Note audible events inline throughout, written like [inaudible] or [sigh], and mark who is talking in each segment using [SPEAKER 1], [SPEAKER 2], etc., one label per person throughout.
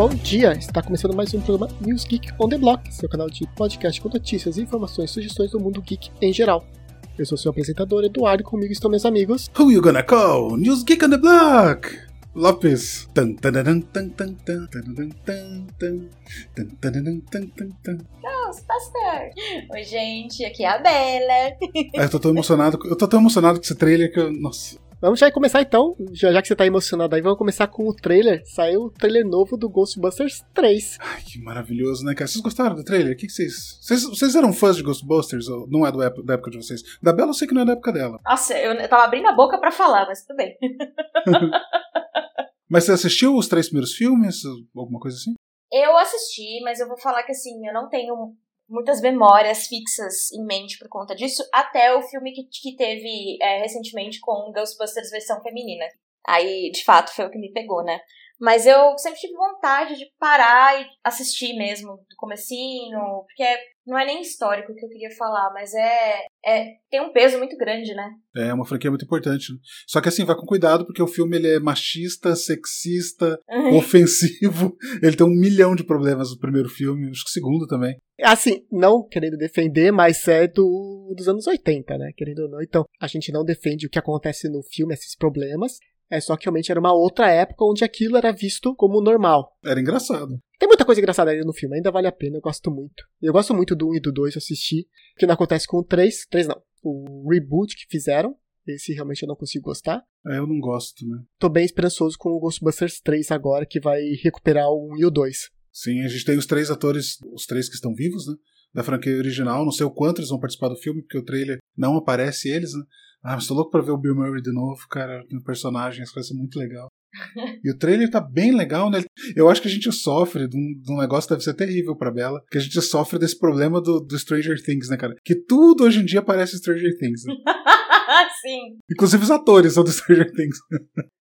[SPEAKER 1] Bom dia! Está começando mais um programa News Geek on the Block, seu canal de podcast com notícias, informações e sugestões do mundo geek em geral. Eu sou seu apresentador Eduardo e comigo estão meus amigos.
[SPEAKER 2] Who you gonna call? News Geek on the Block! Lopes. Tan, tanaran, tan, tan, tan, tanaran, tan, tan, tan, tanaran, tan, tan, tan.
[SPEAKER 3] Ghostbuster! Oi, gente, aqui é a Bela.
[SPEAKER 2] Ah, eu tô tão emocionado, eu tô tão emocionado com esse trailer que eu, nossa.
[SPEAKER 1] Vamos já começar então, já, já que você tá emocionado aí, vamos começar com o trailer. Saiu o trailer novo do Ghostbusters 3.
[SPEAKER 2] Ai, que maravilhoso, né, cara? Vocês gostaram do trailer? O que, que vocês, vocês. Vocês eram fãs de Ghostbusters? Ou não é do da época de vocês? Da Bela eu sei que não é da época dela.
[SPEAKER 3] Nossa, eu, eu tava abrindo a boca pra falar, mas tudo bem. [laughs]
[SPEAKER 2] Mas você assistiu os três primeiros filmes? Alguma coisa assim?
[SPEAKER 3] Eu assisti, mas eu vou falar que assim, eu não tenho muitas memórias fixas em mente por conta disso, até o filme que, que teve é, recentemente com Ghostbusters versão feminina. Aí, de fato, foi o que me pegou, né? Mas eu sempre tive vontade de parar e assistir mesmo do comecinho, porque não é nem histórico que eu queria falar, mas é, é tem um peso muito grande, né?
[SPEAKER 2] É uma franquia muito importante. Né? Só que assim, vai com cuidado, porque o filme ele é machista, sexista, [laughs] ofensivo. Ele tem um milhão de problemas no primeiro filme, acho que o segundo também.
[SPEAKER 1] Assim, não querendo defender, mas é do, dos anos 80, né? Querendo ou não. Então, a gente não defende o que acontece no filme, esses problemas. É só que realmente era uma outra época onde aquilo era visto como normal.
[SPEAKER 2] Era engraçado.
[SPEAKER 1] Tem muita coisa engraçada aí no filme, ainda vale a pena, eu gosto muito. Eu gosto muito do 1 e do 2 assistir, que não acontece com o 3, 3 não. O reboot que fizeram, esse realmente eu não consigo gostar.
[SPEAKER 2] É, eu não gosto, né?
[SPEAKER 1] Tô bem esperançoso com o Ghostbusters 3 agora, que vai recuperar o 1 e o 2.
[SPEAKER 2] Sim, a gente tem os três atores, os três que estão vivos, né? Da franquia original, não sei o quanto eles vão participar do filme, porque o trailer não aparece eles, né? Ah, mas tô louco pra ver o Bill Murray de novo, cara, no personagem, isso vai ser muito legal. e o trailer tá bem legal, né? Eu acho que a gente sofre de um, de um negócio que deve ser terrível pra Bela, que a gente sofre desse problema do, do Stranger Things, né, cara? Que tudo hoje em dia parece Stranger Things. Né? [laughs]
[SPEAKER 3] Sim.
[SPEAKER 2] Inclusive os atores são do Stranger Things.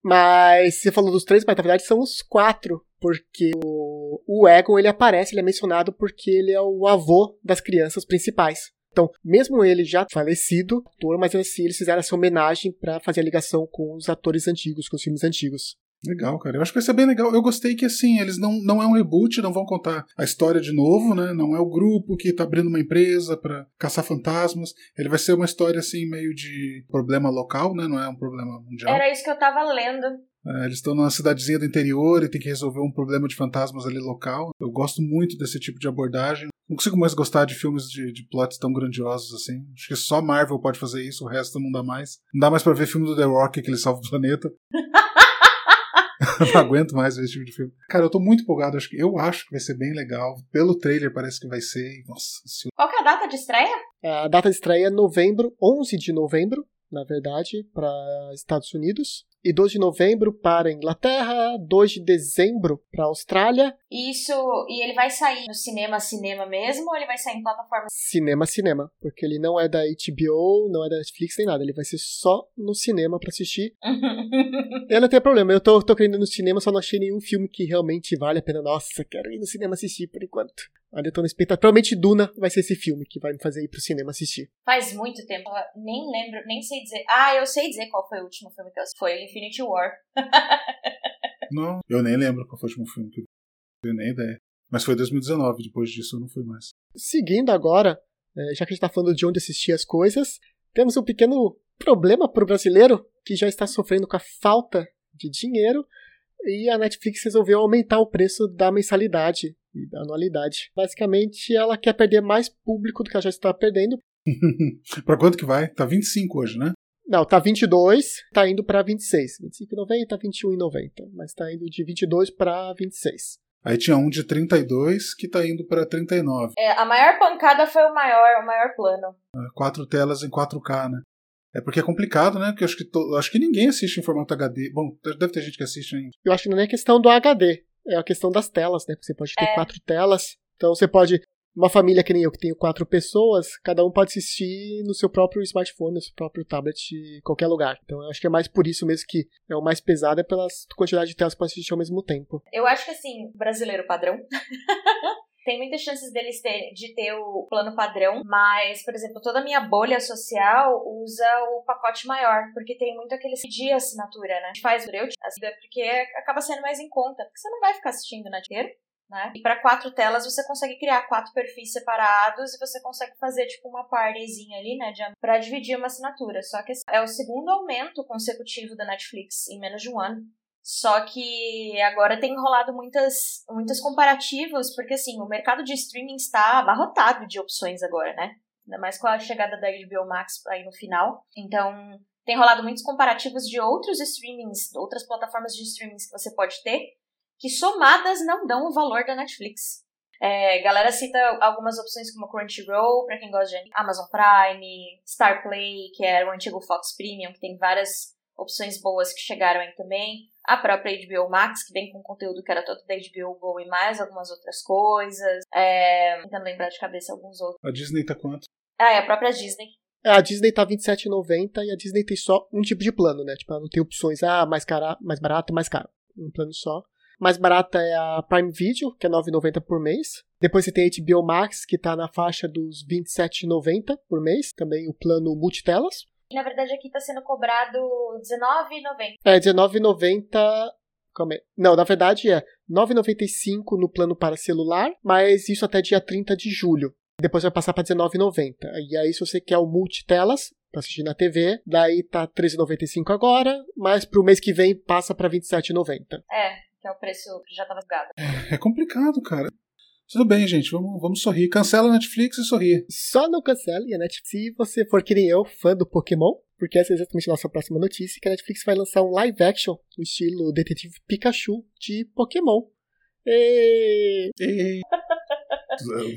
[SPEAKER 1] Mas você falou dos três, mas na verdade são os quatro, porque o, o Egon ele aparece, ele é mencionado porque ele é o avô das crianças principais. Então, mesmo ele já falecido, ator, mas assim, eles fizeram essa homenagem para fazer a ligação com os atores antigos, com os filmes antigos.
[SPEAKER 2] Legal, cara. Eu acho que vai ser bem legal. Eu gostei que, assim, eles não, não é um reboot, não vão contar a história de novo, né? Não é o grupo que tá abrindo uma empresa para caçar fantasmas. Ele vai ser uma história, assim, meio de problema local, né? Não é um problema mundial.
[SPEAKER 3] Era isso que eu tava lendo.
[SPEAKER 2] É, eles estão numa cidadezinha do interior e tem que resolver um problema de fantasmas ali local. Eu gosto muito desse tipo de abordagem. Não consigo mais gostar de filmes de, de plots tão grandiosos assim. Acho que só Marvel pode fazer isso, o resto não dá mais. Não dá mais pra ver filme do The Rock que ele salva o planeta. [laughs] não aguento mais ver esse tipo de filme. Cara, eu tô muito empolgado. Acho que, eu acho que vai ser bem legal. Pelo trailer parece que vai ser. Nossa, se...
[SPEAKER 3] Qual que é a data de estreia?
[SPEAKER 1] A data de estreia é novembro, 11 de novembro, na verdade, para Estados Unidos. E 2 de novembro para Inglaterra, 2 de dezembro para Austrália.
[SPEAKER 3] Isso, e ele vai sair no cinema, cinema mesmo, ou ele vai sair em plataforma?
[SPEAKER 1] Cinema, cinema. Porque ele não é da HBO, não é da Netflix nem nada. Ele vai ser só no cinema para assistir. [laughs] eu não tenho problema, eu tô, tô querendo ir no cinema, só não achei nenhum filme que realmente vale a pena. Nossa, quero ir no cinema assistir por enquanto. Ainda eu tô na expectativa. Provavelmente Duna vai ser esse filme que vai me fazer ir pro cinema assistir.
[SPEAKER 3] Faz muito tempo, eu nem lembro, nem sei dizer. Ah, eu sei dizer qual foi o último filme que eu assisti. Foi Infinity War. [laughs]
[SPEAKER 2] não, eu nem lembro qual foi o último filme que eu tenho nem ideia. Mas foi 2019, depois disso eu não fui mais.
[SPEAKER 1] Seguindo agora, já que a gente tá falando de onde assistir as coisas, temos um pequeno problema pro brasileiro que já está sofrendo com a falta de dinheiro e a Netflix resolveu aumentar o preço da mensalidade e da anualidade. Basicamente, ela quer perder mais público do que ela já está perdendo. [laughs]
[SPEAKER 2] pra quanto que vai? Tá 25 hoje, né?
[SPEAKER 1] Não, tá 22, tá indo pra 26. 25,90, 21,90. Mas tá indo de 22 pra 26.
[SPEAKER 2] Aí tinha um de 32 que tá indo pra 39.
[SPEAKER 3] É, a maior pancada foi o maior, o maior plano.
[SPEAKER 2] Quatro telas em 4K, né? É porque é complicado, né? Porque eu acho que, to... acho que ninguém assiste em formato HD. Bom, deve ter gente que assiste ainda.
[SPEAKER 1] Eu acho que não é questão do HD. É a questão das telas, né? Você pode ter
[SPEAKER 3] É.
[SPEAKER 1] quatro telas. Então você pode. Uma família que nem eu, que tenho quatro pessoas, cada um pode assistir no seu próprio smartphone, no seu próprio tablet, em qualquer lugar. Então eu acho que é mais por isso mesmo que é o mais pesado, é pela quantidade de telas que pode assistir ao mesmo tempo.
[SPEAKER 3] Eu acho que assim, brasileiro padrão [laughs] tem muitas chances deles ter, de ter o plano padrão, mas, por exemplo, toda a minha bolha social usa o pacote maior, porque tem muito aquele de assinatura, né? A gente faz o eu porque acaba sendo mais em conta, porque você não vai ficar assistindo na inteiro. Né? E para quatro telas você consegue criar quatro perfis separados e você consegue fazer tipo uma partyzinha ali, né, para dividir uma assinatura. Só que é o segundo aumento consecutivo da Netflix em menos de um ano. Só que agora tem rolado muitas, muitas comparativas, porque assim, o mercado de streaming está abarrotado de opções agora, né? Ainda mais com a chegada da HBO Max aí no final. Então, tem rolado muitos comparativos de outros streamings, outras plataformas de streamings que você pode ter, que somadas não dão o valor da Netflix. É, galera cita algumas opções como Crunchyroll, para quem gosta de Amazon Prime, Star Play, que era o antigo Fox Premium, que tem várias opções boas que chegaram aí também. A própria HBO Max, que vem com conteúdo que era todo da HBO Go e mais algumas outras coisas. É, tentando lembrar de cabeça alguns outros.
[SPEAKER 2] A Disney tá quanto?
[SPEAKER 3] Ah, é a própria Disney.
[SPEAKER 1] É, a Disney tá R$27,90 e a Disney tem só um tipo de plano, né? Tipo, ela não tem opções, ah, mais, cara, mais barato, mais caro. Um plano só. Mais barata é a Prime Video, que é R$9,90 por mês. Depois você tem a HBO Max, que tá na faixa dos R$27,90 por mês. Também o plano multitelas.
[SPEAKER 3] Na verdade, aqui tá sendo cobrado R$19,90.
[SPEAKER 1] É, R$19,90... Calma aí. Não, na verdade é R$9,95 no plano para celular, mas isso até dia 30 de julho. Depois vai passar para R$19,90. E aí, se você quer o multitelas, para assistir na TV, daí tá R$13,95 agora, mas pro mês que vem passa para R$27,90.
[SPEAKER 3] É, que é o preço que já estava gado.
[SPEAKER 2] É, é complicado, cara. Tudo bem, gente, vamos, vamos sorrir. Cancela a Netflix e sorrir.
[SPEAKER 1] Só não cancele a Netflix se você for que nem eu, fã do Pokémon, porque essa é exatamente a nossa próxima notícia, que a Netflix vai lançar um live action no estilo Detetive Pikachu de Pokémon. E...
[SPEAKER 2] e...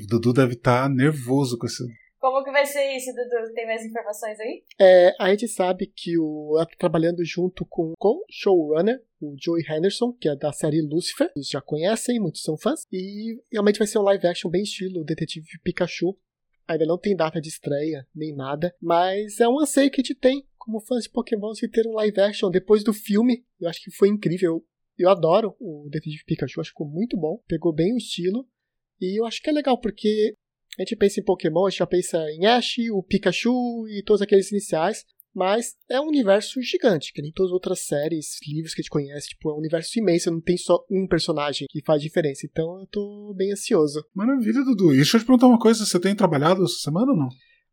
[SPEAKER 2] o [laughs] Dudu deve estar tá nervoso com esse
[SPEAKER 3] como que vai ser isso, Dudu? Tem mais informações aí?
[SPEAKER 1] É, a gente sabe que o ela tá trabalhando junto com o showrunner, o Joey Henderson, que é da série Lucifer. Vocês já conhecem, muitos são fãs. E realmente vai ser um live action bem estilo Detetive Pikachu. Ainda não tem data de estreia, nem nada. Mas é um anseio que a gente tem, como fãs de Pokémon, de ter um live action depois do filme. Eu acho que foi incrível. Eu adoro o Detetive Pikachu, acho que ficou muito bom. Pegou bem o estilo. E eu acho que é legal, porque a gente pensa em Pokémon, a gente já pensa em Ash, o Pikachu e todos aqueles iniciais. Mas é um universo gigante, que nem todas as outras séries, livros que a gente conhece. Tipo, é um universo imenso, não tem só um personagem que faz diferença. Então eu tô bem ansioso.
[SPEAKER 2] Maravilha, Dudu. E deixa eu te perguntar uma coisa: você tem trabalhado essa semana ou não?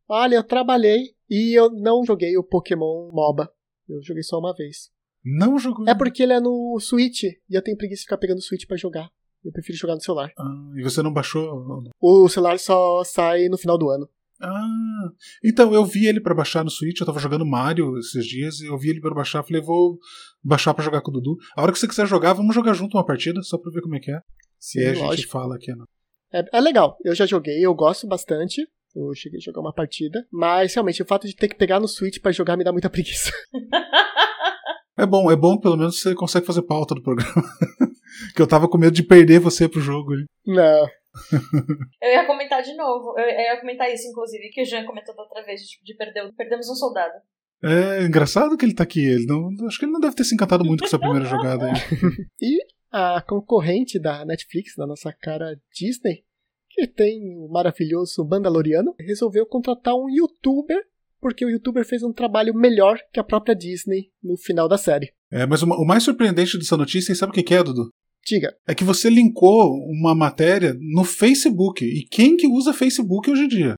[SPEAKER 1] Olha, eu trabalhei e eu não joguei o Pokémon MOBA. Eu joguei só uma vez.
[SPEAKER 2] Não jogou?
[SPEAKER 1] É porque ele é no Switch e eu tenho preguiça de ficar pegando o Switch para jogar. Eu prefiro jogar no celular.
[SPEAKER 2] Ah, e você não baixou?
[SPEAKER 1] O celular só sai no final do ano.
[SPEAKER 2] Ah, então eu vi ele para baixar no Switch, eu tava jogando Mario esses dias e eu vi ele para baixar, falei, vou baixar para jogar com o Dudu. A hora que você quiser jogar, vamos jogar junto uma partida, só pra ver como é que é. Se a gente fala aqui, não.
[SPEAKER 1] É, é legal, eu já joguei, eu gosto bastante. Eu cheguei a jogar uma partida, mas realmente o fato de ter que pegar no Switch para jogar me dá muita preguiça. [laughs]
[SPEAKER 2] É bom, é bom, pelo menos você consegue fazer pauta do programa. [laughs] que eu tava com medo de perder você pro jogo.
[SPEAKER 1] Não. [laughs]
[SPEAKER 3] eu ia comentar de novo. Eu ia comentar isso, inclusive, que o Jean comentou da outra vez de perder, perdemos um soldado.
[SPEAKER 2] É engraçado que ele tá aqui. Ele não, acho que ele não deve ter se encantado muito com essa primeira [laughs] jogada aí.
[SPEAKER 1] e a concorrente da Netflix, da nossa cara Disney, que tem o maravilhoso Mandaloriano, resolveu contratar um youtuber porque o youtuber fez um trabalho melhor que a própria Disney no final da série.
[SPEAKER 2] É, mas o mais surpreendente dessa notícia, sabe o que é, Dudu?
[SPEAKER 1] Diga.
[SPEAKER 2] É que você linkou uma matéria no Facebook. E quem que usa Facebook hoje em dia?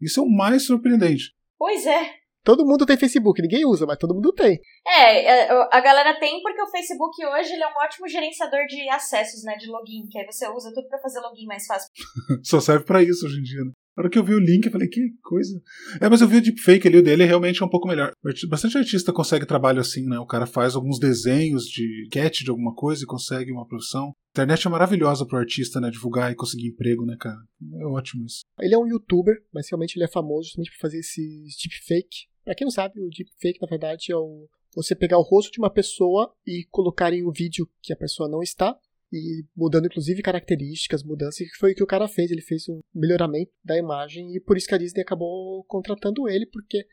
[SPEAKER 2] Isso é o mais surpreendente.
[SPEAKER 3] Pois é.
[SPEAKER 1] Todo mundo tem Facebook, ninguém usa, mas todo mundo tem.
[SPEAKER 3] É, é a galera tem porque o Facebook hoje ele é um ótimo gerenciador de acessos, né, de login, que aí você usa tudo para fazer login mais fácil. [laughs]
[SPEAKER 2] Só serve para isso hoje em dia, né? Na hora que eu vi o link, eu falei, que coisa. É, mas eu vi o deepfake ali, o dele realmente é um pouco melhor. Bastante artista consegue trabalho assim, né? O cara faz alguns desenhos de catch de alguma coisa e consegue uma profissão. A internet é maravilhosa pro artista, né? Divulgar e conseguir emprego, né, cara? É ótimo isso.
[SPEAKER 1] Ele é um youtuber, mas realmente ele é famoso justamente por fazer esses deepfake. Pra quem não sabe, o deepfake, na verdade, é o você pegar o rosto de uma pessoa e colocar em um vídeo que a pessoa não está, e mudando inclusive características, mudanças, que foi o que o cara fez. Ele fez um melhoramento da imagem e por isso que a Disney acabou contratando ele, porque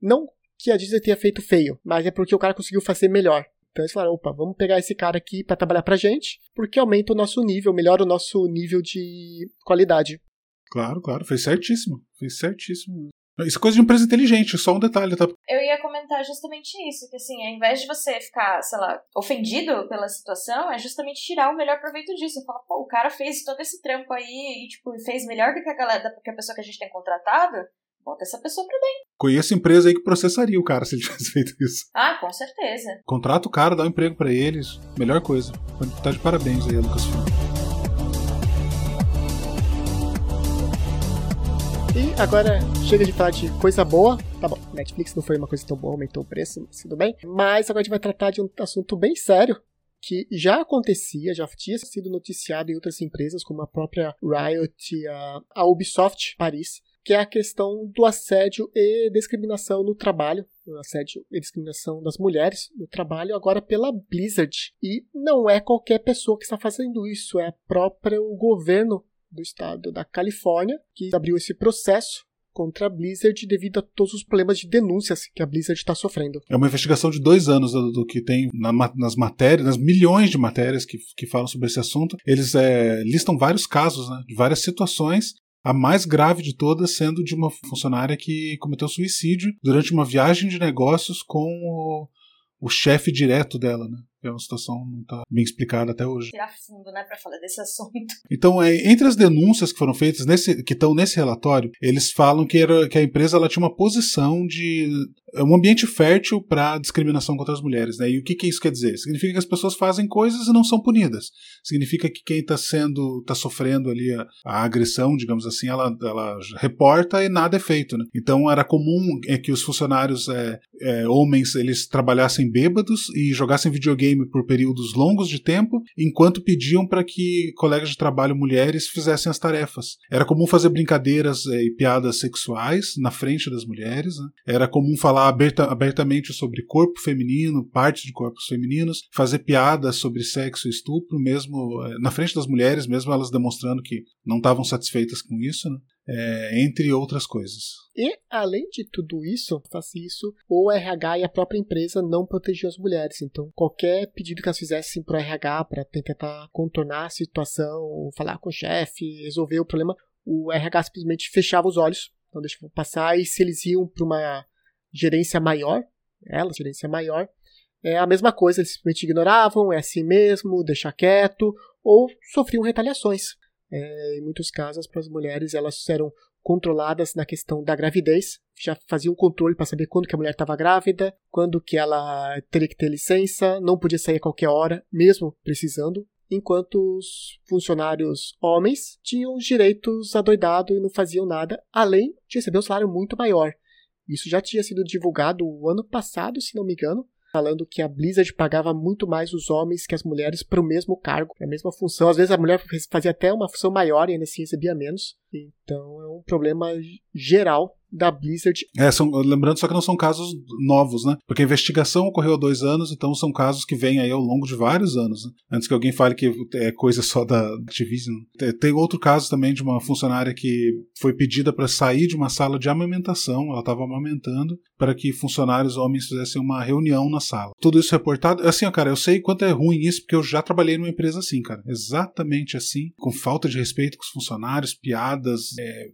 [SPEAKER 1] não que a Disney tenha feito feio, mas é porque o cara conseguiu fazer melhor. Então eles falaram, opa, vamos pegar esse cara aqui para trabalhar pra gente, porque aumenta o nosso nível, melhora o nosso nível de qualidade.
[SPEAKER 2] Claro, claro, fez certíssimo. Fez certíssimo. Isso é coisa de empresa inteligente, só um detalhe, tá?
[SPEAKER 3] Eu ia comentar justamente isso, que assim, ao invés de você ficar, sei lá, ofendido pela situação, é justamente tirar o melhor proveito disso. Fala, pô, o cara fez todo esse trampo aí e, tipo, fez melhor do que a galera, que a pessoa que a gente tem contratado, bota essa pessoa pra dentro.
[SPEAKER 2] Conheço empresa aí que processaria o cara se ele [laughs] tivesse feito isso.
[SPEAKER 3] Ah, com certeza.
[SPEAKER 2] Contrata o cara, dá um emprego para eles, melhor coisa. Tá de parabéns aí, Lucas Filho.
[SPEAKER 1] E agora chega de falar de coisa boa. Tá bom, Netflix não foi uma coisa tão boa, aumentou o preço, mas tudo bem. Mas agora a gente vai tratar de um assunto bem sério, que já acontecia, já tinha sido noticiado em outras empresas, como a própria Riot a, a Ubisoft Paris, que é a questão do assédio e discriminação no trabalho, assédio e discriminação das mulheres no trabalho, agora pela Blizzard. E não é qualquer pessoa que está fazendo isso, é próprio governo do estado da Califórnia, que abriu esse processo contra a Blizzard devido a todos os problemas de denúncias que a Blizzard está sofrendo.
[SPEAKER 2] É uma investigação de dois anos do, do que tem na, nas matérias, nas milhões de matérias que, que falam sobre esse assunto. Eles é, listam vários casos, né, de várias situações. A mais grave de todas sendo de uma funcionária que cometeu suicídio durante uma viagem de negócios com o, o chefe direto dela, né? É uma situação que não está bem explicada até hoje.
[SPEAKER 3] Tirar fundo, né, para falar desse assunto. [laughs]
[SPEAKER 2] Então, é, entre as denúncias que foram feitas, nesse, que estão nesse relatório, eles falam que, era, que a empresa ela tinha uma posição de é um ambiente fértil para discriminação contra as mulheres. Né? E o que, que isso quer dizer? Significa que as pessoas fazem coisas e não são punidas. Significa que quem está sendo, está sofrendo ali a, a, agressão, digamos assim, ela, ela reporta e nada é feito. Né? Então era comum é que os funcionários é, é, homens eles trabalhassem bêbados e jogassem videogame por períodos longos de tempo, enquanto pediam para que colegas de trabalho mulheres fizessem as tarefas. Era comum fazer brincadeiras é, e piadas sexuais na frente das mulheres. Né? Era comum falar falar aberta, abertamente sobre corpo feminino, partes de corpos femininos, fazer piadas sobre sexo e estupro, mesmo eh, na frente das mulheres, mesmo elas demonstrando que não estavam satisfeitas com isso, né? É, entre outras coisas.
[SPEAKER 1] E, além de tudo isso, faz isso, o RH e a própria empresa não protegiam as mulheres. Então, qualquer pedido que elas fizessem para o RH para tentar contornar a situação, falar com o chefe, resolver o problema, o RH simplesmente fechava os olhos, não deixava passar, e se eles iam para uma gerência maior, ela, gerência maior, é a mesma coisa, eles simplesmente ignoravam, é assim mesmo, deixa quieto, ou sofriam retaliações. É, em muitos casos, para as mulheres, elas eram controladas na questão da gravidez, já faziam controle para saber quando que a mulher estava grávida, quando que ela teria que ter licença, não podia sair a qualquer hora, mesmo precisando, enquanto os funcionários homens tinham os direitos adoidados e não faziam nada, além de receber um salário muito maior. Isso já tinha sido divulgado o ano passado, se não me engano, falando que a Blizzard pagava muito mais os homens que as mulheres para o mesmo cargo, a mesma função. Às vezes a mulher fazia até uma função maior e ainda assim recebia menos. Então é um problema geral da Blizzard.
[SPEAKER 2] É, são, lembrando só que não são casos novos, né? Porque a investigação ocorreu há dois anos, então são casos que vêm aí ao longo de vários anos, né? Antes que alguém fale que é coisa só da Activision. Tem outro caso também de uma funcionária que foi pedida para sair de uma sala de amamentação, ela estava amamentando, para que funcionários homens fizessem uma reunião na sala. Tudo isso reportado. Assim, cara, eu sei quanto é ruim isso, porque eu já trabalhei numa empresa assim, cara. Exatamente assim, com falta de respeito com os funcionários, piadas. É...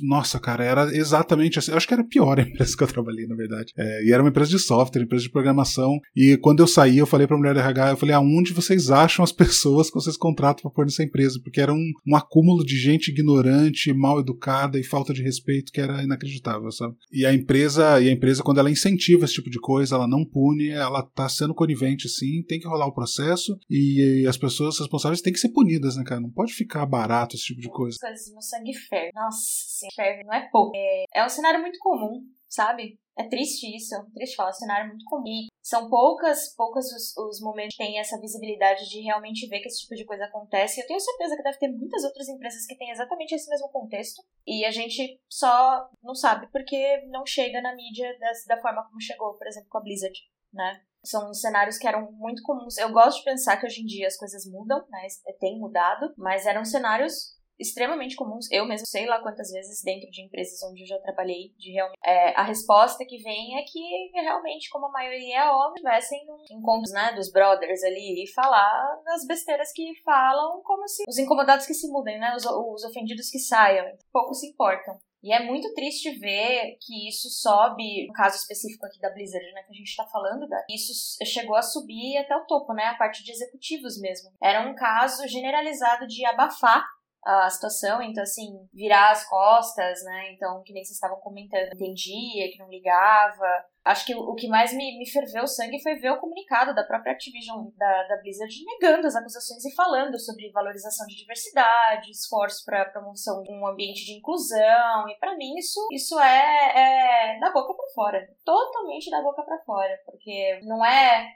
[SPEAKER 2] Nossa, cara, era exatamente exatamente assim. Eu acho que era pior a [laughs] empresa que eu trabalhei, na verdade. É, e era uma empresa de software, empresa de programação. E quando eu saí, eu falei pra mulher da RH, eu falei, aonde vocês acham as [laughs] pessoas que vocês contratam pra pôr nessa empresa? Porque era um, um acúmulo de gente ignorante, mal educada e falta de respeito que era inacreditável, sabe? E a empresa, e a empresa, quando ela incentiva esse tipo de coisa, ela não pune, ela tá sendo conivente, sim, tem que rolar o processo e, e as pessoas responsáveis têm que ser punidas, né, cara? Não pode ficar barato esse tipo de coisa.
[SPEAKER 3] No sangue ferve. Nossa, sim, ferve não é pouco. É, é um cenário muito comum, sabe? É triste isso, é triste falar, é um cenário muito comum. E são poucas, poucas os, os momentos que têm essa visibilidade de realmente ver que esse tipo de coisa acontece. Eu tenho certeza que deve ter muitas outras empresas que têm exatamente esse mesmo contexto. E a gente só não sabe porque não chega na mídia da forma como chegou, por exemplo, com a Blizzard, né? São cenários que eram muito comuns. Eu gosto de pensar que hoje em dia as coisas mudam, né? Tem mudado, mas eram cenários extremamente comuns. Eu mesmo sei lá quantas vezes dentro de empresas onde eu já trabalhei, de realmente. É, a resposta que vem é que realmente, como a maioria é homem, tivessem encontros né, dos brothers ali e falar das besteiras que falam, como se os incomodados que se mudem, né? Os, os ofendidos que saiam. Pouco se importam. E é muito triste ver que isso sobe, no caso específico aqui da Blizzard, né, que a gente tá falando, da, isso chegou a subir até o topo, né, a parte de executivos mesmo. Era um caso generalizado de abafar a situação, então assim, virar as costas, né? Então, que nem vocês estavam comentando, entendia, que não ligava. Acho que o que mais me, me ferveu o sangue foi ver o comunicado da própria Activision, da, da Blizzard, negando as acusações e falando sobre valorização de diversidade, esforço para promoção de um ambiente de inclusão. E para mim isso, isso é, é da boca para fora, totalmente da boca para fora, porque não é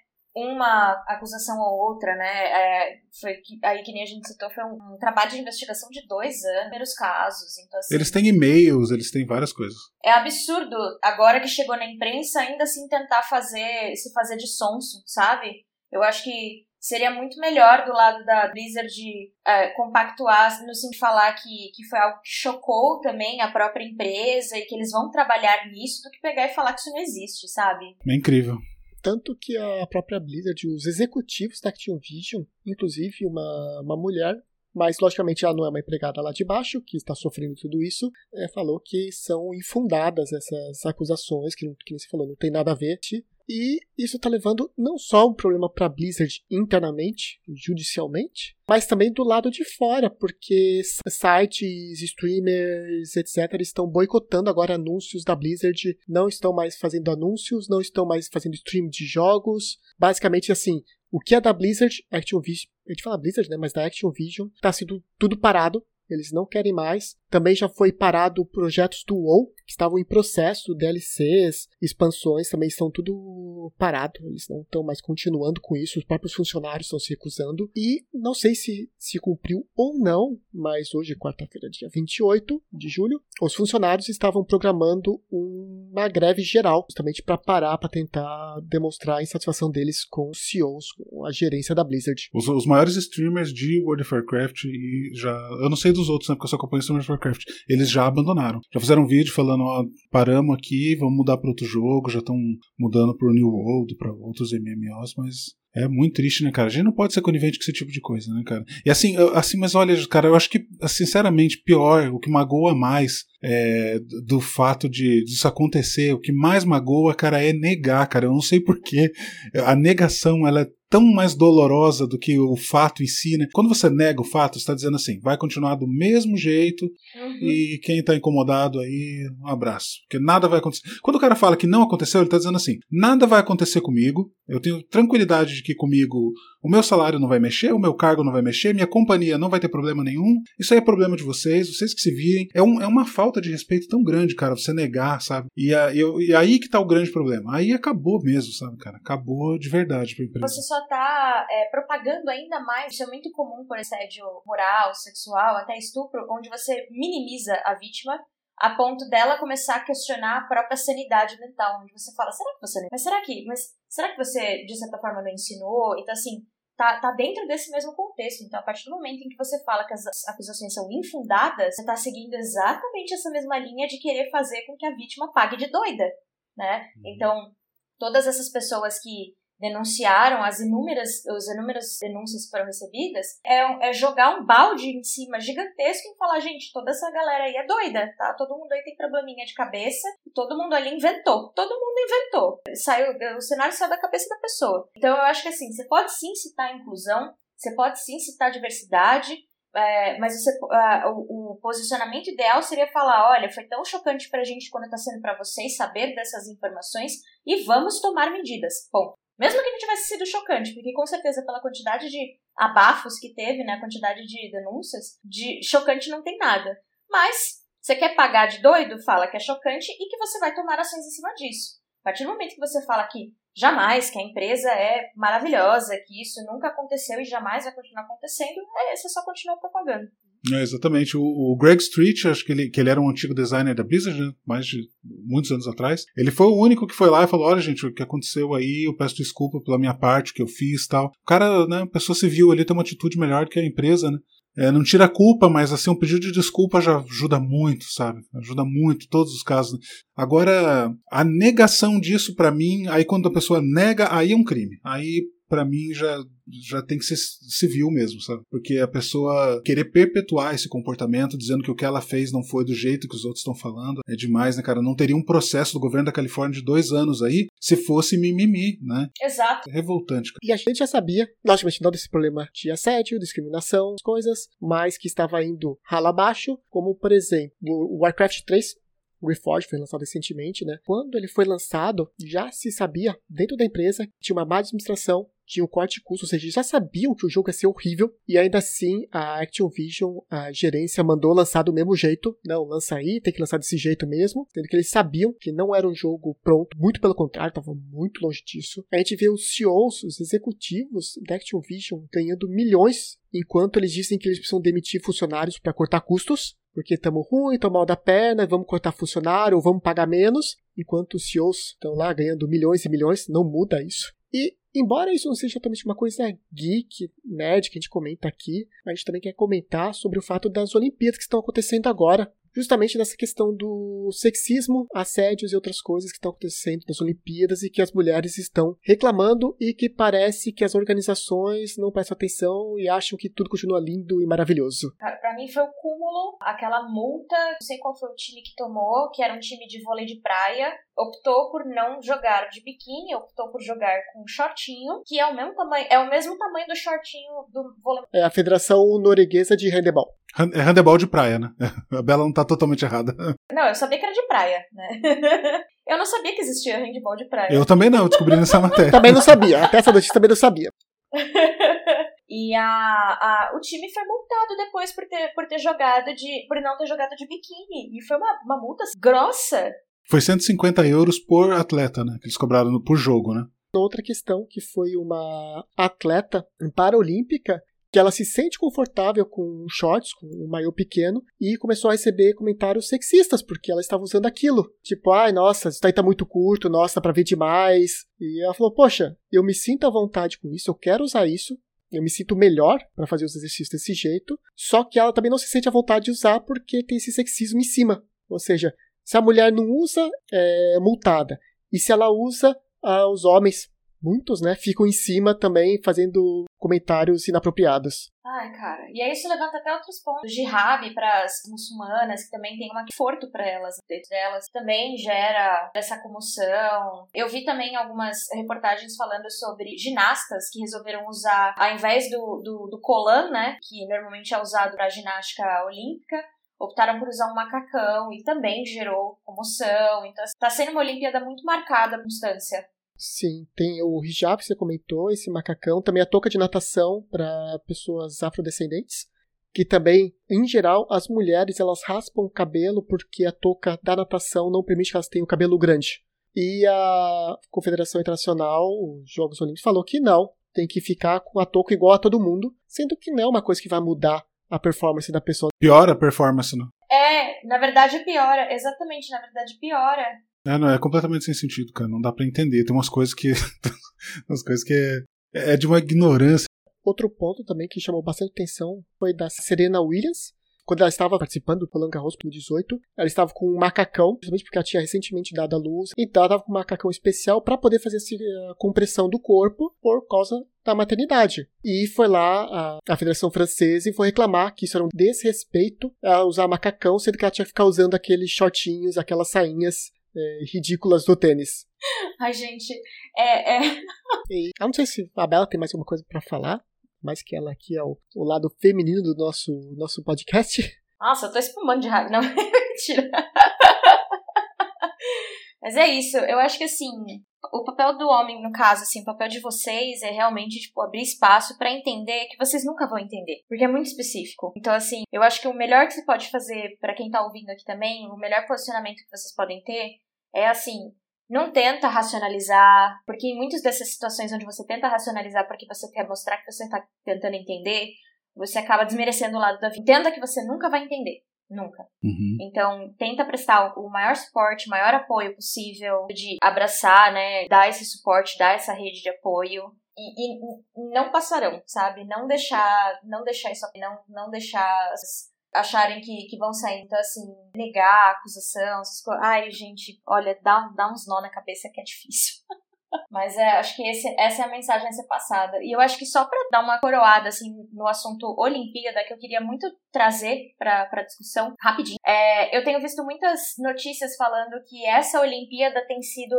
[SPEAKER 3] uma acusação ou outra, né? É, foi que, aí que nem a gente citou, foi um, um, trabalho de investigação de dois anos, primeiros casos. Então, assim,
[SPEAKER 2] eles têm e-mails, eles têm várias coisas.
[SPEAKER 3] É absurdo, agora que chegou na imprensa, ainda assim tentar fazer, se fazer de sonso, sabe? Eu acho que seria muito melhor do lado da Blizzard é, compactuar no sentido de falar que, que foi algo que chocou também a própria empresa e que eles vão trabalhar nisso do que pegar e falar que isso não existe, sabe?
[SPEAKER 2] É incrível.
[SPEAKER 1] Tanto que a própria Blizzard, os executivos da Activision, inclusive uma, uma mulher, mas logicamente ela não é uma empregada lá de baixo, que está sofrendo tudo isso, é, falou que são infundadas essas acusações, que, que nem se falou, não tem nada a ver. E isso está levando não só um problema para a Blizzard internamente, judicialmente, mas também do lado de fora, porque sites, streamers, etc., estão boicotando agora anúncios da Blizzard, não estão mais fazendo anúncios, não estão mais fazendo stream de jogos. Basicamente, assim, o que é da Blizzard, Action Vision, a gente fala Blizzard, né, mas da Action Vision, está sendo tudo parado eles não querem mais. Também já foi parado projetos do WoW, que estavam em processo, DLCs, expansões, também estão tudo parado. Eles não estão mais continuando com isso, os próprios funcionários estão se recusando. E não sei se se cumpriu ou não, mas hoje, quarta-feira, dia 28 de julho, os funcionários estavam programando uma greve geral, justamente para parar, para tentar demonstrar a insatisfação deles com os CEOs, com a gerência da Blizzard.
[SPEAKER 2] Os, os maiores streamers de World of Warcraft e já. Eu não sei dos outros, né? Porque eu só acompanho World of Warcraft. Eles já abandonaram. Já fizeram um vídeo falando, ó, paramos aqui, vamos mudar para outro jogo, já estão mudando para o New World, para outros MMOs, mas é muito triste, né, cara? A gente não pode ser conivente com esse tipo de coisa, né, cara? E assim, assim, mas olha, cara, eu acho que, sinceramente, pior, o que magoa mais é, do fato de disso acontecer, o que mais magoa, cara, é negar, cara. Eu não sei porquê. A negação, ela é tão mais dolorosa do que o fato em si, né? Quando você nega o fato, você está dizendo assim, vai continuar do mesmo jeito uhum. e quem está incomodado aí, um abraço. Porque nada vai acontecer. Quando o cara fala que não aconteceu, ele está dizendo assim, nada vai acontecer comigo, eu tenho tranquilidade de que comigo o meu salário não vai mexer, o meu cargo não vai mexer, minha companhia não vai ter problema nenhum. Isso aí é problema de vocês, vocês que se virem. É, um, é uma falta de respeito tão grande, cara, você negar, sabe? E, a, eu, e aí que tá o grande problema. Aí acabou mesmo, sabe, cara? Acabou de verdade pra empresa.
[SPEAKER 3] Você só tá é, propagando ainda mais. Isso é muito comum por assédio moral, sexual, até estupro, onde você minimiza a vítima a ponto dela começar a questionar a própria sanidade mental, onde você fala, será que você mas será que, mas será que você de certa forma não ensinou? Então assim, tá, tá dentro desse mesmo contexto. Então a partir do momento em que você fala que as acusações são infundadas, você tá seguindo exatamente essa mesma linha de querer fazer com que a vítima pague de doida, né? Uhum. Então, todas essas pessoas que denunciaram as inúmeras, as inúmeras denúncias que foram recebidas, é, é, jogar um balde em cima gigantesco e falar, gente, toda essa galera aí é doida, tá? Todo mundo aí tem probleminha de cabeça, todo mundo ali inventou, todo mundo inventou. Saiu, o cenário saiu da cabeça da pessoa. Então eu acho que assim, você pode sim citar inclusão, você pode sim citar diversidade, é, mas você, uh, o, o, posicionamento ideal seria falar: olha, foi tão chocante pra gente quando tá sendo para vocês saber dessas informações e vamos tomar medidas. Bom, mesmo que não tivesse sido chocante, porque com certeza pela quantidade de abafos que teve, né, a quantidade de denúncias, de chocante não tem nada. Mas você quer pagar de doido, fala que é chocante e que você vai tomar ações em cima disso. A partir do momento que você fala que jamais, que a empresa é maravilhosa, que isso nunca aconteceu e jamais vai continuar acontecendo, é, você só continua propagando.
[SPEAKER 2] É, exatamente. O, o, Greg Street, acho que ele, que ele era um antigo designer da Blizzard, né? mais de muitos anos atrás. Ele foi o único que foi lá e falou: Olha, gente, o que aconteceu aí, eu peço desculpa pela minha parte que eu fiz tal. O cara, né, pessoa civil ali tem uma atitude melhor que a empresa, né? É, não tira a culpa, mas assim, um pedido de desculpa já ajuda muito, sabe? Ajuda muito, todos os casos. Agora, a negação disso para mim, aí quando a pessoa nega, aí é um crime. Aí para mim já já tem que ser civil mesmo, sabe? Porque a pessoa querer perpetuar esse comportamento, dizendo que o que ela fez não foi do jeito que os outros estão falando, é demais, né, cara? Não teria um processo do governo da Califórnia de dois anos aí se fosse mimimi, né?
[SPEAKER 3] Exato.
[SPEAKER 2] É revoltante.
[SPEAKER 1] E a gente já sabia, logicamente, não desse problema de assédio, discriminação, coisas, mas que estava indo rala abaixo, como, por exemplo, o Warcraft 3 o Reforged foi lançado recentemente, né? Quando ele foi lançado, já se sabia dentro da empresa que tinha uma má administração, tinha um corte de custo, ou seja, já sabiam que o jogo ia ser horrível, e ainda assim a Activision, a gerência, mandou lançar do mesmo jeito. Não, lança aí, tem que lançar desse jeito mesmo, sendo que eles sabiam que não era um jogo pronto, muito pelo contrário, estava muito longe disso. A gente vê os CEOs, os executivos da Activision ganhando milhões, enquanto eles dizem que eles precisam demitir funcionários para cortar custos, porque estamos ruim, estamos mal da perna, vamos cortar funcionário, ou vamos pagar menos, enquanto os CEOs estão lá ganhando milhões e milhões, não muda isso. E embora isso não seja totalmente uma coisa geek, nerd, que a gente comenta aqui, a gente também quer comentar sobre o fato das Olimpíadas que estão acontecendo agora justamente nessa questão do sexismo, assédios e outras coisas que estão acontecendo nas Olimpíadas e que as mulheres estão reclamando e que parece que as organizações não prestam atenção e acham que tudo continua lindo e maravilhoso.
[SPEAKER 3] Para mim foi o cúmulo, aquela multa, não sei qual foi o time que tomou, que era um time de vôlei de praia, optou por não jogar de biquíni, optou por jogar com shortinho, que é o mesmo tamanho, é o mesmo tamanho do shortinho do vôlei.
[SPEAKER 1] É a Federação Norueguesa de Handebol.
[SPEAKER 2] É handebol de praia, né? [laughs] A Bela não tá totalmente errada. [laughs]
[SPEAKER 3] Não, eu sabia que era de praia, né? [laughs] eu não sabia que existia handebol de praia.
[SPEAKER 2] Eu também não, descobri nessa [laughs] matéria.
[SPEAKER 1] também não sabia, até essa notícia também não sabia.
[SPEAKER 3] e a, a, o time foi multado depois por ter, por ter jogado de. por não ter jogado de biquíni. E foi uma, uma multa grossa.
[SPEAKER 2] Foi 150 euros por atleta, né? Que eles cobraram por jogo, né?
[SPEAKER 1] Outra questão que foi uma atleta paralímpica que ela se sente confortável com shorts, com um maiô pequeno, e começou a receber comentários sexistas, porque ela estava usando aquilo. Tipo, ai, nossa, isso daí tá muito curto, nossa, pra ver demais. E ela falou, poxa, eu me sinto à vontade com isso, eu quero usar isso, eu me sinto melhor para fazer os exercícios desse jeito, só que ela também não se sente à vontade de usar porque tem esse sexismo em cima. Ou seja, se a mulher não usa, é multada. E se ela usa, ah, os homens muitos, né, ficam em cima também fazendo comentários inapropriados.
[SPEAKER 3] Ai, cara. E aí isso levanta até outros pontos. Jihad para as muçulmanas, que também tem um conforto para elas, dentro delas, também gera essa comoção. Eu vi também algumas reportagens falando sobre ginastas que resolveram usar, ao invés do, do, do né, que normalmente é usado para ginástica olímpica, optaram por usar um macacão e também gerou comoção. Então, está sendo uma Olimpíada muito marcada a constância
[SPEAKER 1] Sim, tem o hijab que você comentou, esse macacão, também a touca de natação para pessoas afrodescendentes, que também, em geral, as mulheres elas raspam o cabelo porque a touca da natação não permite que elas tenham o cabelo grande. E a Confederação Internacional, os Jogos Olímpicos, falou que não, tem que ficar com a touca igual a todo mundo, sendo que não é uma coisa que vai mudar a performance da pessoa.
[SPEAKER 2] Piora a performance, não?
[SPEAKER 3] É, na verdade piora, exatamente, na verdade piora.
[SPEAKER 2] É, não, é completamente sem sentido, cara. Não dá para entender. Tem umas coisas que. [laughs] umas coisas que é, é de uma ignorância.
[SPEAKER 1] Outro ponto também que chamou bastante atenção foi da Serena Williams. Quando ela estava participando do Roland Garros 2018, ela estava com um macacão, justamente porque ela tinha recentemente dado a luz. Então ela estava com um macacão especial para poder fazer eh, compressão do corpo por causa da maternidade. E foi lá a, a Federação Francesa e foi reclamar que isso era um desrespeito a usar macacão, sendo que ela tinha que ficar usando aqueles shortinhos, aquelas sainhas é, ridículas do tênis. [laughs]
[SPEAKER 3] Ai, gente, é. é... [laughs]
[SPEAKER 1] E, eu não sei se a Bela tem mais alguma coisa para falar, mais que ela aqui é o, o lado feminino do nosso, nosso podcast.
[SPEAKER 3] Nossa, eu tô espumando de raiva. Não, [laughs] mentira. Mas é isso, eu acho que assim, o papel do homem, no caso, assim, o papel de vocês é realmente, tipo, abrir espaço para entender que vocês nunca vão entender, porque é muito específico. Então, assim, eu acho que o melhor que você pode fazer para quem tá ouvindo aqui também, o melhor posicionamento que vocês podem ter é assim, não tenta racionalizar, porque em muitas dessas situações onde você tenta racionalizar porque você quer mostrar que você está tentando entender, você acaba desmerecendo o lado da vida. Entenda que você nunca vai entender. Nunca.
[SPEAKER 2] Uhum.
[SPEAKER 3] Então, tenta prestar o maior suporte, o maior apoio possível, de abraçar, né? Dar esse suporte, dar essa rede de apoio. e, e, não passarão, sabe? Não deixar, não deixar isso, não, não deixar acharem que, que vão sair. Então, assim, negar a acusação, essas coisas. Ai, gente, olha, dá, dá uns nó na cabeça que é difícil. [laughs] Mas é, acho que esse, essa é a mensagem a ser passada. E eu acho que só para dar uma coroada assim no assunto Olimpíada, que eu queria muito trazer para a discussão rapidinho, é, eu tenho visto muitas notícias falando que essa Olimpíada tem sido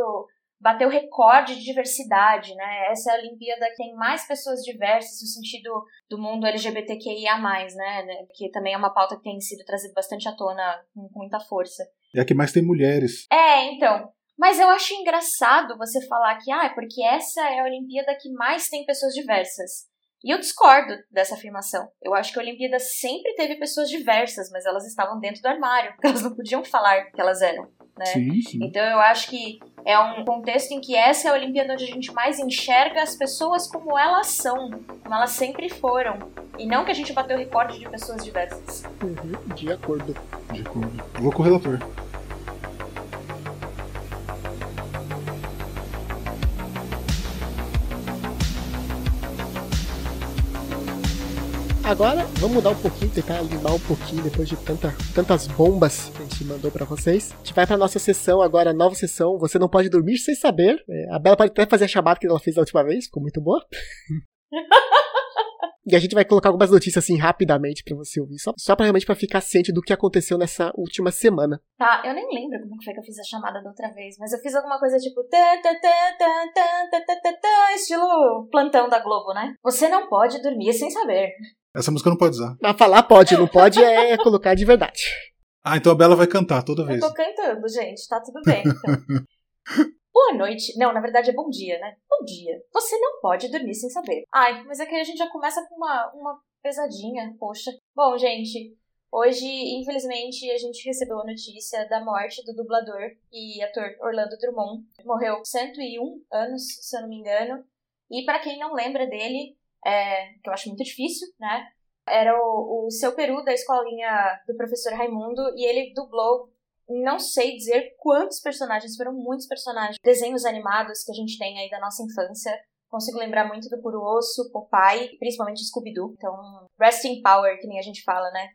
[SPEAKER 3] bateu recorde de diversidade, né? Essa é a Olimpíada que tem mais pessoas diversas no sentido do mundo LGBTQIA+, né? Que também é uma pauta que tem sido trazida bastante à tona com, com muita força.
[SPEAKER 2] É a que mais tem mulheres.
[SPEAKER 3] É, então. Mas eu acho engraçado você falar que, ah, é porque essa é a Olimpíada que mais tem pessoas diversas. E eu discordo dessa afirmação. Eu acho que a Olimpíada sempre teve pessoas diversas, mas elas estavam dentro do armário, porque elas não podiam falar que elas eram. Né?
[SPEAKER 2] Sim, sim.
[SPEAKER 3] Então eu acho que é um contexto em que essa é a Olimpíada onde a gente mais enxerga as pessoas como elas são, como elas sempre foram. E não que a gente bateu recorde de pessoas diversas.
[SPEAKER 1] Uhum, de acordo.
[SPEAKER 2] De acordo. vou com o relator.
[SPEAKER 1] Agora, vamos mudar um pouquinho, tentar limpar um pouquinho depois de tanta, tantas bombas que a gente mandou para vocês. A gente vai pra nossa sessão agora, nova sessão. Você não pode dormir sem saber. É, a Bela pode até fazer a chamada que ela fez da última vez, ficou muito boa. [laughs] E a gente vai colocar algumas notícias assim rapidamente para você ouvir, só, só para realmente para ficar ciente do que aconteceu nessa última semana.
[SPEAKER 3] Tá, eu nem lembro como foi que eu fiz a chamada da outra vez, mas eu fiz alguma coisa tipo estilo plantão da Globo, né? Você não pode dormir sem saber.
[SPEAKER 2] Essa música não pode usar.
[SPEAKER 1] Pra falar pode, não pode é [laughs] colocar de verdade.
[SPEAKER 2] Ah, então a Bela vai cantar toda vez.
[SPEAKER 3] Eu tô cantando, gente, tá tudo bem então. [laughs] Boa noite. Não, na verdade é bom dia, né? Bom dia. Você não pode dormir sem saber. Ai, mas aqui a gente já começa com uma, uma pesadinha, poxa. Bom, gente, hoje, infelizmente, a gente recebeu a notícia da morte do dublador e ator Orlando Drummond. Morreu 101 anos, se eu não me engano. E para quem não lembra dele, é, que eu acho muito difícil, né? Era o, o seu peru da escolinha do professor Raimundo e ele dublou, não sei dizer quantos personagens, foram muitos personagens, desenhos animados que a gente tem aí da nossa infância. Consigo lembrar muito do Puro Osso, Popeye, principalmente Scooby-Doo. Então, Resting Power, que nem a gente fala, né?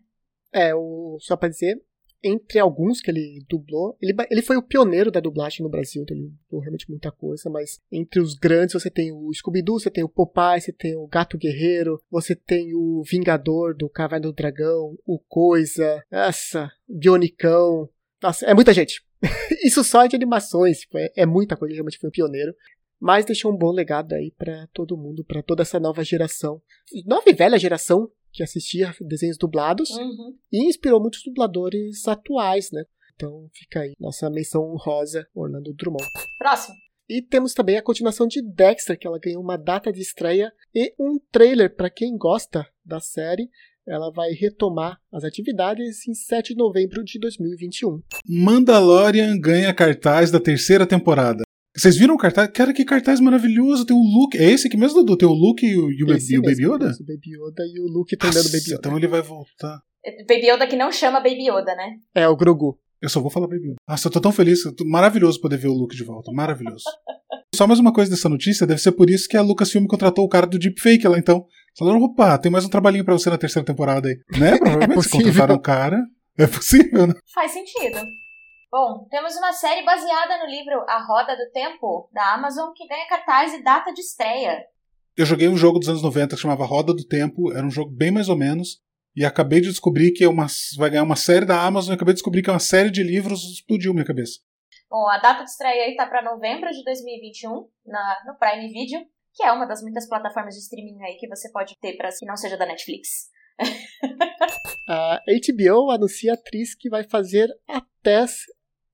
[SPEAKER 1] É, o, só pra dizer, entre alguns que ele dublou, ele, ele foi o pioneiro da dublagem no Brasil, então ele dublou realmente muita coisa, mas entre os grandes você tem o Scooby-Doo, você tem o Popeye, você tem o Gato Guerreiro, você tem o Vingador do Caverna do Dragão, o Coisa, essa, Bionicão, nossa, é muita gente. [laughs] Isso só de animações, tipo, é, é muita coisa, realmente foi o pioneiro mas deixou um bom legado aí para todo mundo, para toda essa nova geração, nova e velha geração que assistia desenhos dublados
[SPEAKER 3] uhum.
[SPEAKER 1] e inspirou muitos dubladores atuais, né? Então fica aí nossa menção rosa Orlando Drummond.
[SPEAKER 3] Próximo.
[SPEAKER 1] E temos também a continuação de Dexter, que ela ganhou uma data de estreia e um trailer para quem gosta da série. Ela vai retomar as atividades em 7 de novembro de 2021.
[SPEAKER 2] Mandalorian ganha cartaz da terceira temporada. Vocês viram o cartaz? Cara, que cartaz maravilhoso. Tem o Luke. É esse aqui mesmo, Dudu? Tem o Luke e o, e o, e o Baby Yoda?
[SPEAKER 1] o Baby Yoda e o Luke treinando o Baby Yoda.
[SPEAKER 2] Então ele vai voltar.
[SPEAKER 3] Baby Yoda que não chama Baby Yoda, né?
[SPEAKER 1] É, o Grogu.
[SPEAKER 2] Eu só vou falar Baby Yoda. Nossa, eu tô tão feliz. Tô maravilhoso poder ver o Luke de volta. Maravilhoso. [laughs] só mais uma coisa dessa notícia. Deve ser por isso que a Lucasfilm contratou o cara do Deepfake lá, então. Falaram, opa, tem mais um trabalhinho pra você na terceira temporada aí. Né? [laughs] Provavelmente é contrataram o cara. É possível, né?
[SPEAKER 3] Faz sentido. Bom, temos uma série baseada no livro A Roda do Tempo, da Amazon, que ganha cartaz e data de estreia.
[SPEAKER 2] Eu joguei um jogo dos anos 90 que chamava Roda do Tempo, era um jogo bem mais ou menos, e acabei de descobrir que é uma, vai ganhar uma série da Amazon, e acabei de descobrir que é uma série de livros, explodiu minha cabeça.
[SPEAKER 3] Bom, a data de estreia aí tá para novembro de 2021, na, no Prime Video, que é uma das muitas plataformas de streaming aí que você pode ter para que não seja da Netflix. [laughs]
[SPEAKER 1] a HBO anuncia a atriz que vai fazer a Tess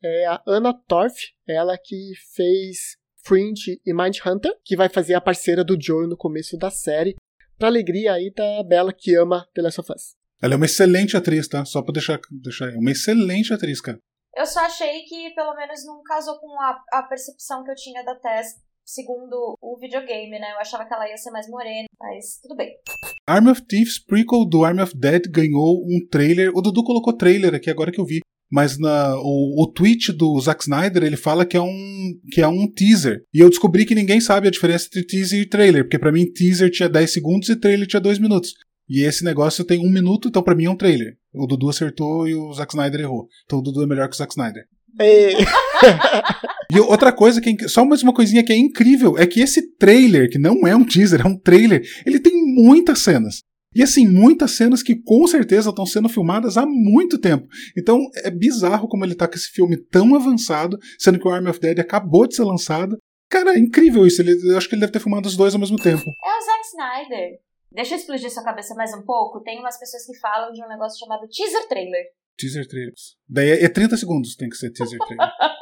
[SPEAKER 1] é a Anna Torf, ela que fez Fringe e Mindhunter, que vai fazer a parceira do Joe no começo da série, pra alegria aí da Bela que ama The Last of Us.
[SPEAKER 2] Ela é uma excelente atriz, tá? Só pra deixar, deixar uma excelente atriz, cara.
[SPEAKER 3] Eu só achei que pelo menos não casou com a, a percepção que eu tinha da Tess segundo o videogame, né? Eu achava que ela ia ser mais morena, mas tudo bem.
[SPEAKER 2] Arm of Thieves prequel do Arm of Dead ganhou um trailer. O Dudu colocou trailer aqui agora que eu vi. mas na, o, o tweet do Zack Snyder ele fala que é, um, que é um teaser. E eu descobri que ninguém sabe a diferença entre teaser e trailer, porque para mim teaser tinha 10 segundos e trailer tinha 2 minutos. E esse negócio tem um minuto, então para mim é um trailer. O Dudu acertou e o Zack Snyder errou. Então o Dudu é melhor que o Zack Snyder. [laughs] e outra coisa que é, só mais uma coisinha que é incrível é que esse trailer, que não é um teaser, é um trailer, ele tem muitas cenas. E assim, muitas cenas que com certeza estão sendo filmadas há muito tempo. Então é bizarro como ele tá com esse filme tão avançado, sendo que o Army of Dead acabou de ser lançado. Cara, é incrível isso. Ele, eu acho que ele deve ter filmado os dois ao mesmo tempo.
[SPEAKER 3] É o Zack Snyder. Deixa eu explodir sua cabeça mais um pouco. Tem umas pessoas que falam de um negócio chamado teaser trailer.
[SPEAKER 2] Teaser trailers. Daí é 30 segundos tem que ser teaser trailer. [laughs]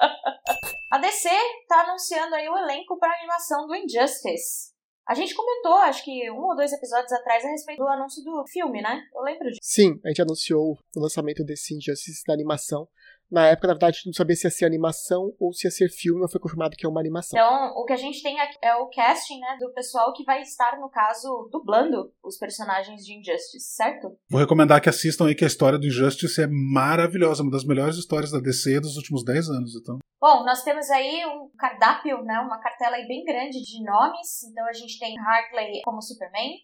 [SPEAKER 3] a DC tá anunciando aí o elenco para animação do Injustice. A gente comentou, acho que um ou dois episódios atrás, a respeito do anúncio do filme, né? Eu lembro disso.
[SPEAKER 1] Sim, a gente anunciou o lançamento desse Injustice da animação. Na época, na verdade, a gente não sabia se ia ser animação ou se ia ser filme, mas foi confirmado que é uma animação.
[SPEAKER 3] Então, o que a gente tem aqui é o casting, né, do pessoal que vai estar, no caso, dublando os personagens de Injustice, certo?
[SPEAKER 2] Vou recomendar que assistam aí que a história do Injustice é maravilhosa, uma das melhores histórias da DC dos últimos 10 anos, então.
[SPEAKER 3] Bom, nós temos aí um cardápio, né, uma cartela aí bem grande de nomes. Então a gente tem Hartley como Superman,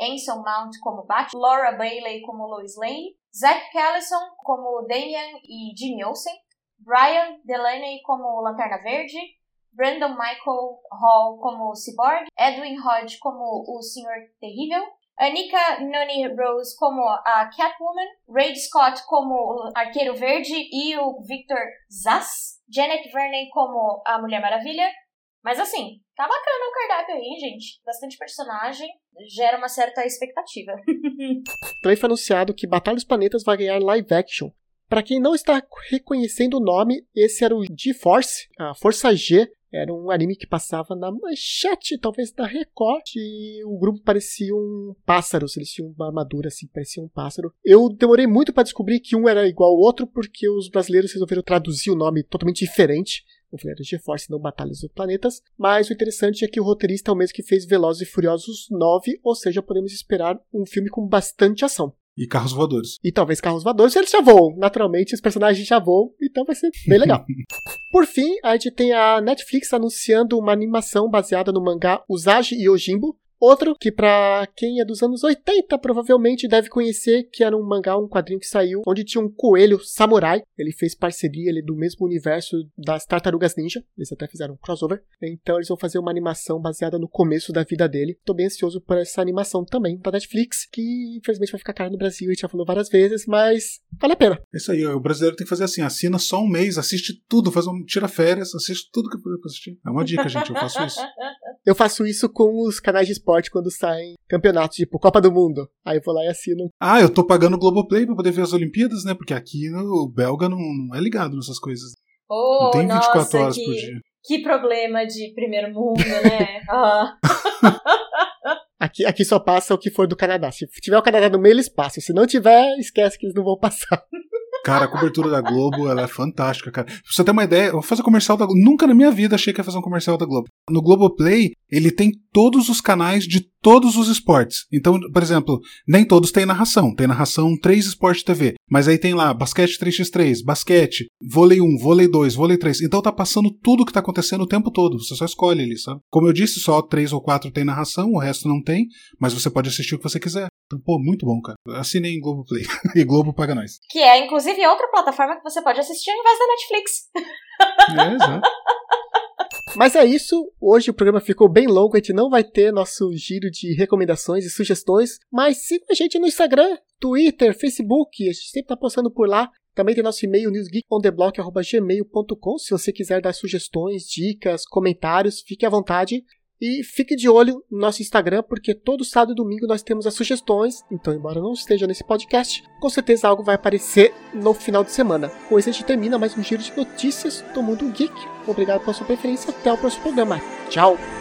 [SPEAKER 3] Anson Mount como Batman, Laura Bailey como Lois Lane, Zack Callison como Damian e Jimmy Olsen, Brian Delaney como Lanterna Verde, Brandon Michael Hall como Cyborg, Edwin Hodge como o Senhor Terrível, Anika Noni Rose como a Catwoman, Ray Scott como o Arqueiro Verde e o Victor Zass, Janet Verney como a Mulher Maravilha. Mas assim, tá bacana o cardápio aí, gente. Bastante personagem, gera uma certa expectativa. [laughs]
[SPEAKER 1] Também foi anunciado que Batalha dos Planetas vai ganhar live action. Para quem não está reconhecendo o nome, esse era o G-Force, a Força G. Era um anime que passava na manchete, talvez da Record, e o grupo parecia um pássaro, eles tinham uma armadura assim, parecia um pássaro. Eu demorei muito para descobrir que um era igual ao outro, porque os brasileiros resolveram traduzir o nome totalmente diferente o Fuleiro GeForce, não Batalhas dos Planetas. Mas o interessante é que o roteirista é o mesmo que fez Velozes e Furiosos 9, ou seja, podemos esperar um filme com bastante ação.
[SPEAKER 2] E carros voadores.
[SPEAKER 1] E talvez carros voadores, eles já voam. Naturalmente, os personagens já voam, então vai ser bem legal. [laughs] Por fim, a gente tem a Netflix anunciando uma animação baseada no mangá Usagi Yojimbo, Outro que para quem é dos anos 80 provavelmente deve conhecer, que era um mangá, um quadrinho que saiu, onde tinha um coelho samurai. Ele fez parceria, ele é do mesmo universo das Tartarugas Ninja. Eles até fizeram um crossover. Então eles vão fazer uma animação baseada no começo da vida dele. Tô bem ansioso por essa animação também da Netflix, que infelizmente vai ficar cara no Brasil, a gente já falou várias vezes, mas vale a pena.
[SPEAKER 2] É isso aí, o brasileiro tem que fazer assim, assina só um mês, assiste tudo, faz um tira férias, assiste tudo que puder assistir. É uma dica, gente, eu faço isso. [laughs]
[SPEAKER 1] Eu faço isso com os canais de esporte quando saem campeonatos, tipo Copa do Mundo. Aí eu vou lá e assino.
[SPEAKER 2] Ah, eu tô pagando o Globoplay pra poder ver as Olimpíadas, né? Porque aqui no, o belga não, não é ligado nessas coisas.
[SPEAKER 3] Oh,
[SPEAKER 2] não tem 24
[SPEAKER 3] nossa,
[SPEAKER 2] horas
[SPEAKER 3] que,
[SPEAKER 2] por dia.
[SPEAKER 3] Que problema de primeiro mundo, né? [laughs] ah.
[SPEAKER 1] Aqui, aqui só passa o que for do Canadá. Se tiver o Canadá no meio, eles passam. Se não tiver, esquece que eles não vão passar. [laughs]
[SPEAKER 2] Cara, a cobertura da Globo, ela é fantástica, cara. Pra você ter uma ideia, eu vou fazer comercial da Globo. Nunca na minha vida achei que ia fazer um comercial da Globo. No Globoplay, ele tem todos os canais de todos os esportes. Então, por exemplo, nem todos têm narração. Tem narração 3 Esporte TV. Mas aí tem lá basquete 3x3, basquete, vôlei 1, vôlei 2, vôlei 3. Então tá passando tudo o que tá acontecendo o tempo todo. Você só escolhe ali, sabe? Como eu disse, só 3 ou 4 tem narração, o resto não tem. Mas você pode assistir o que você quiser. Então, pô, muito bom, cara. Assinei em Globoplay. [laughs] e Globo paga nós.
[SPEAKER 3] Que é, inclusive, outra plataforma que você pode assistir ao invés da Netflix.
[SPEAKER 2] É, exato.
[SPEAKER 1] Mas é isso. Hoje o programa ficou bem longo. A gente não vai ter nosso giro de recomendações e sugestões. Mas siga a gente no Instagram, Twitter, Facebook. A gente sempre tá postando por lá. Também tem nosso e-mail newsgeekontheblock.gmail.com Se você quiser dar sugestões, dicas, comentários, fique à vontade. E fique de olho no nosso Instagram, porque todo sábado e domingo nós temos as sugestões. Então, embora não esteja nesse podcast, com certeza algo vai aparecer no final de semana. Com isso, a gente termina mais um giro de notícias do mundo geek. Obrigado pela sua preferência. Até o próximo programa. Tchau!